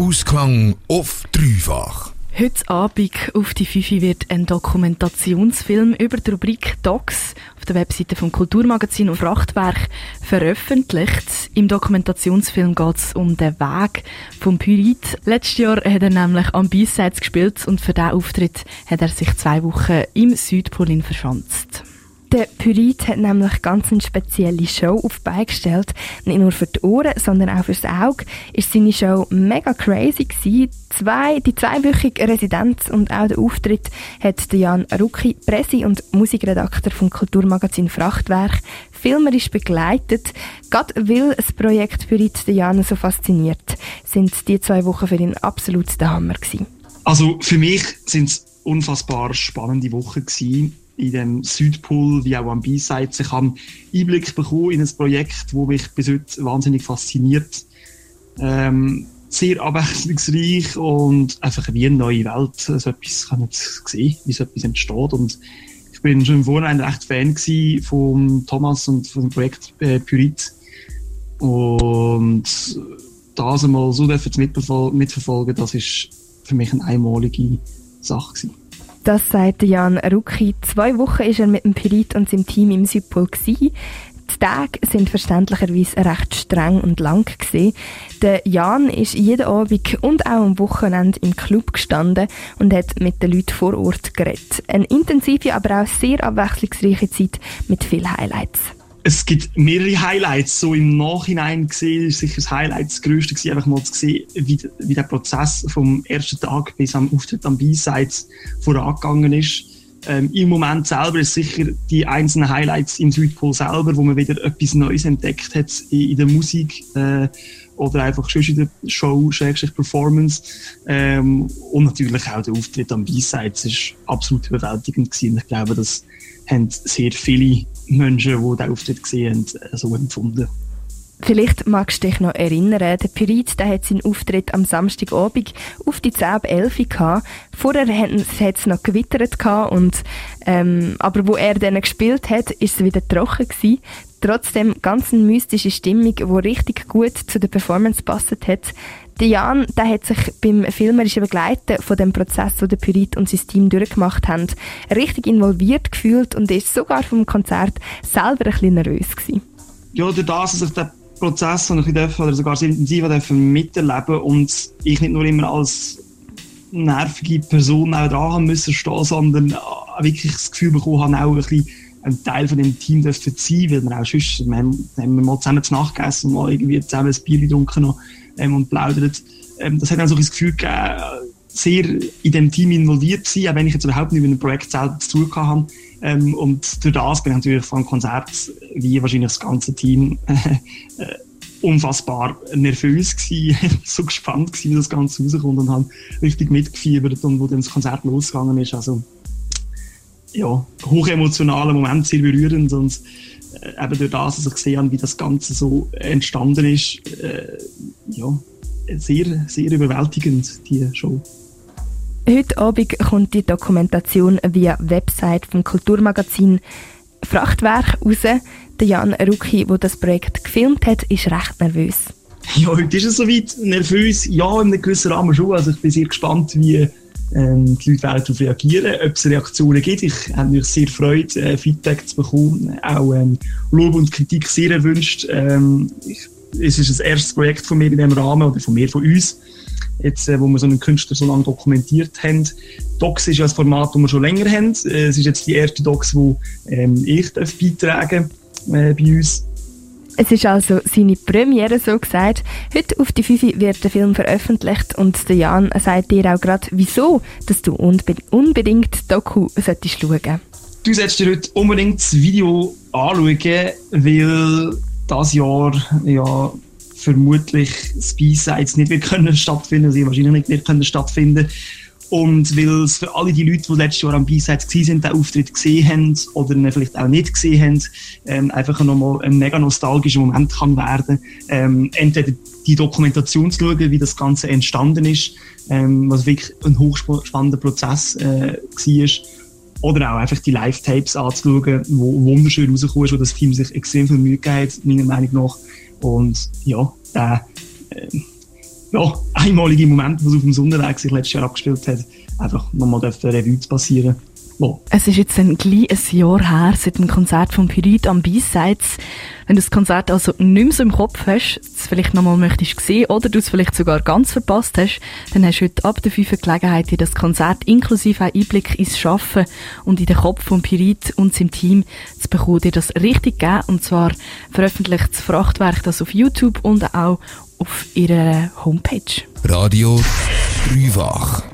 Ausklang auf dreifach. Heute Abend auf die Fifi wird ein Dokumentationsfilm über die Rubrik Docs auf der Webseite vom Kulturmagazin und Frachtwerk veröffentlicht. Im Dokumentationsfilm geht es um den Weg vom Pyrit. Letztes Jahr hat er nämlich am B-Sides gespielt und für diesen Auftritt hat er sich zwei Wochen im Südpol verschanzt. Der Pyrit hat nämlich ganz eine spezielle Show auf beigestellt. Nicht nur für die Ohren, sondern auch fürs Auge. Ist seine Show mega crazy gewesen. Zwei, die zweiwöchige Residenz und auch der Auftritt hat Jan Rucki, Presse- und Musikredakteur vom Kulturmagazin Frachtwerk, filmerisch begleitet. Gerade weil das Projekt Pyrit Jan so fasziniert, sind die zwei Wochen für ihn absolut der Hammer gewesen. Also für mich sind es unfassbar spannende Wochen gewesen in dem Südpol wie auch am B-Side. Ich habe Einblick bekommen in ein Projekt, das mich bis heute wahnsinnig fasziniert. Ähm, sehr abwechslungsreich und einfach wie eine neue Welt so etwas kann ich sehen, wie so etwas entsteht. Und ich bin schon im Vorhinein recht Fan von Thomas und von dem Projekt äh, Pyrit. Und das einmal so mitverfolgen, das ist für mich eine einmalige Sache gewesen. Das sagt Jan Rucki. Zwei Wochen ist er mit dem Pirit und seinem Team im Südpol gewesen. Die Tage sind verständlicherweise recht streng und lang gewesen. Der Jan ist jeden Abend und auch am Wochenende im Club gestanden und hat mit den Leuten vor Ort geredet. Eine intensive, aber auch sehr abwechslungsreiche Zeit mit vielen Highlights es gibt mehrere Highlights. So im Nachhinein gesehen ist sicher das Highlight das größte gewesen, einfach mal zu sehen, wie, wie der Prozess vom ersten Tag bis am Auftritt am B-Sides vorangegangen ist. Ähm, Im Moment selber ist sicher die einzelnen Highlights im Südpol selber, wo man wieder etwas Neues entdeckt hat in, in der Musik äh, oder einfach schon in der Show, Schrägstrich Performance. Ähm, und natürlich auch der Auftritt am B-Sides ist absolut überwältigend gewesen. Ich glaube, das haben sehr viele Menschen, die diesen Auftritt gesehen haben, so empfunden. Vielleicht magst du dich noch erinnern, der Pirit der hat seinen Auftritt am Samstagabend auf die 10 ab 11 gehabt. Vorher hat es noch gewittert gehabt und, ähm, aber wo er dann gespielt hat, ist es wieder trocken gewesen. Trotzdem ganz eine mystische Stimmung, die richtig gut zu der Performance gepasst hat. Der Jan, der hat sich beim filmerischen Begleiten von dem Prozess, den der Pyrit und sein Team durchgemacht haben, richtig involviert gefühlt und ist sogar vom Konzert selber ein bisschen nervös gewesen. Ja, durch das, dass ich den Prozess noch ein bisschen oder sogar sehr intensiv miterleben und ich nicht nur immer als nervige Person auch dran haben müssen stehen, sondern wirklich das Gefühl bekommen habe, auch ein bisschen ein Teil von dem Team dürfen sein, weil wir auch sonst, wir haben, haben wir mal zusammen zu Nacht gegessen und mal irgendwie zusammen ein Bier getrunken ähm, und plaudert. Ähm, das hat dann so das Gefühl gegeben, sehr in dem Team involviert zu sein, auch wenn ich jetzt überhaupt nicht mit dem Projekt selber zu tun habe. Ähm, und durch das bin ich natürlich von Konzert, wie wahrscheinlich das ganze Team, äh, unfassbar nervös gewesen, so gespannt gewesen, wie das Ganze rauskommt und habe richtig mitgefiebert und wo dann das Konzert losgegangen ist. Also, ja, hochemotionaler Moment, sehr berührend und äh, eben durch das, dass ich gesehen habe, wie das Ganze so entstanden ist, äh, ja, sehr, sehr überwältigend, die Show. Heute Abend kommt die Dokumentation via Website vom Kulturmagazin Frachtwerk raus. Der Jan Rucki, der das Projekt gefilmt hat, ist recht nervös. Ja, heute ist es soweit. Nervös, ja, in einem gewissen Rahmen schon. Also ich bin sehr gespannt, wie ähm, die Leute darauf reagieren, ob es Reaktionen gibt. Ich habe mich sehr gefreut, äh, Feedback zu bekommen, auch ähm, Lob und Kritik sehr erwünscht. Ähm, ich, es ist das erste Projekt von mir in diesem Rahmen, oder von mir, von uns, jetzt, äh, wo wir so einen Künstler so lange dokumentiert haben. Docs ist ja ein Format, das wir schon länger haben. Äh, es ist jetzt die erste Docs, die ähm, ich beitragen äh, bei uns. Es ist also seine Premiere, so gesagt. Heute auf die Fifi wird der Film veröffentlicht und der Jan sagt dir auch gerade, wieso, dass du unbe unbedingt Doku solltest schauen. Du solltest dir heute unbedingt das Video anschauen, weil das Jahr ja vermutlich das B-Sides nicht wird können stattfinden, sie wahrscheinlich nicht wird können stattfinden und weil es für alle die Leute, die letztes Jahr am B-Sides sind, den Auftritt gesehen haben oder ihn vielleicht auch nicht gesehen haben, ähm, einfach nochmal ein mega nostalgischer Moment kann werden. Ähm, entweder die Dokumentation zu schauen, wie das Ganze entstanden ist, ähm, was wirklich ein hochspannender Prozess äh, war, oder auch einfach die Live-Tapes anzuschauen, wo wunderschön rausgekommen ist, wo das Team sich extrem viel Mühe gegeben hat, meiner Meinung nach. Und ja, der, äh, ja, einmalige Moment, was auf dem Sonnenweg sich letztes Jahr abgespielt hat, einfach nochmal Revue zu passieren. Es ist jetzt ein, ein Jahr her seit dem Konzert von Pyrit am B-Sides. Wenn du das Konzert also nicht mehr so im Kopf hast, es vielleicht nochmal möchtest sehen oder du es vielleicht sogar ganz verpasst hast, dann hast du heute ab der 5 Gelegenheit, dir das Konzert inklusive einen Einblick ins Schaffen und in den Kopf von Pyrit und seinem Team zu bekommen, dir das richtig geben. Und zwar veröffentlicht das Frachtwerk das auf YouTube und auch auf ihrer Homepage. Radio Dreifach.